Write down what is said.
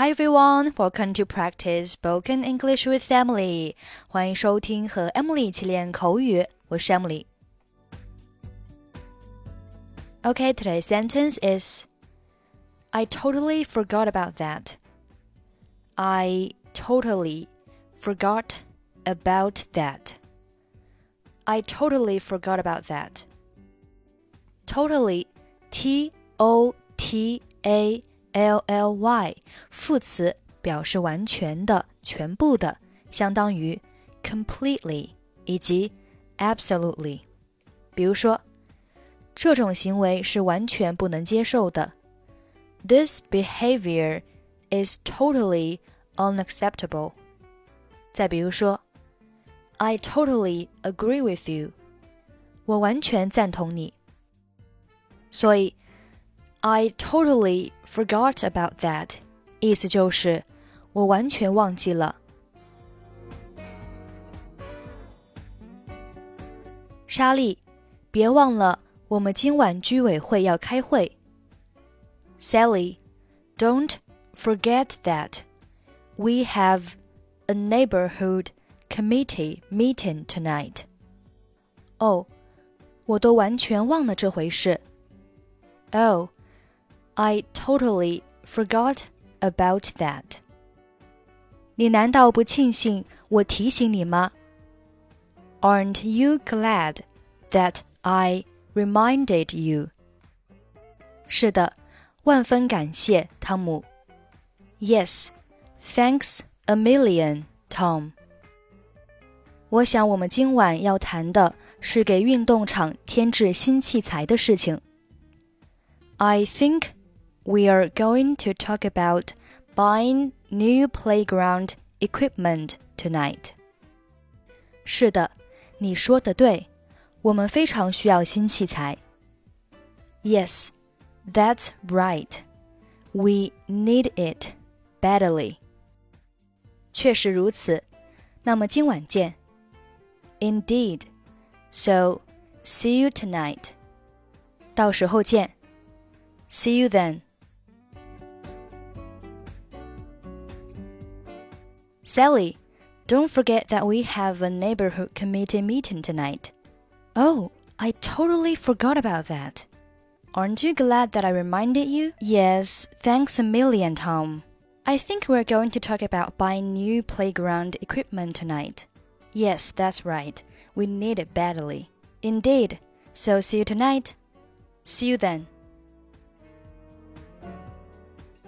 Hi everyone, welcome to practice spoken English with Emily. 欢迎收听和 Emily 一起练口语，我是 Emily。Okay, today's sentence is I totally forgot about that. I totally forgot about that. I totally forgot about that. Totally, T O T A L L Y 副词表示完全的、全部的，相当于 completely 以及 absolutely。比如说，这种行为是完全不能接受的。This behavior is totally unacceptable. 再比如说，I totally agree with you. 我完全赞同你。所以 ，I totally forgot about that，意思就是我完全忘记了。莎莉，别忘了我们今晚居委会要开会。Sally, don't forget that we have a neighborhood committee meeting tonight. 哦，我都完全忘了这回事。Oh, I totally forgot about that. 你难道不庆幸我提醒你吗？Aren't you glad that I reminded you? 是的，万分感谢，汤姆。Yes, thanks a million, Tom. 我想我们今晚要谈的是给运动场添置新器材的事情。I think we are going to talk about buying new playground equipment tonight. 是的，你说的对，我们非常需要新器材。Yes, that's right. We need it badly. 确实如此。那么今晚见。Indeed. So, see you tonight. 到时候见。See you then. Sally, don't forget that we have a neighborhood committee meeting tonight. Oh, I totally forgot about that. Aren't you glad that I reminded you? Yes, thanks a million, Tom. I think we're going to talk about buying new playground equipment tonight. Yes, that's right. We need it badly. Indeed. So see you tonight. See you then.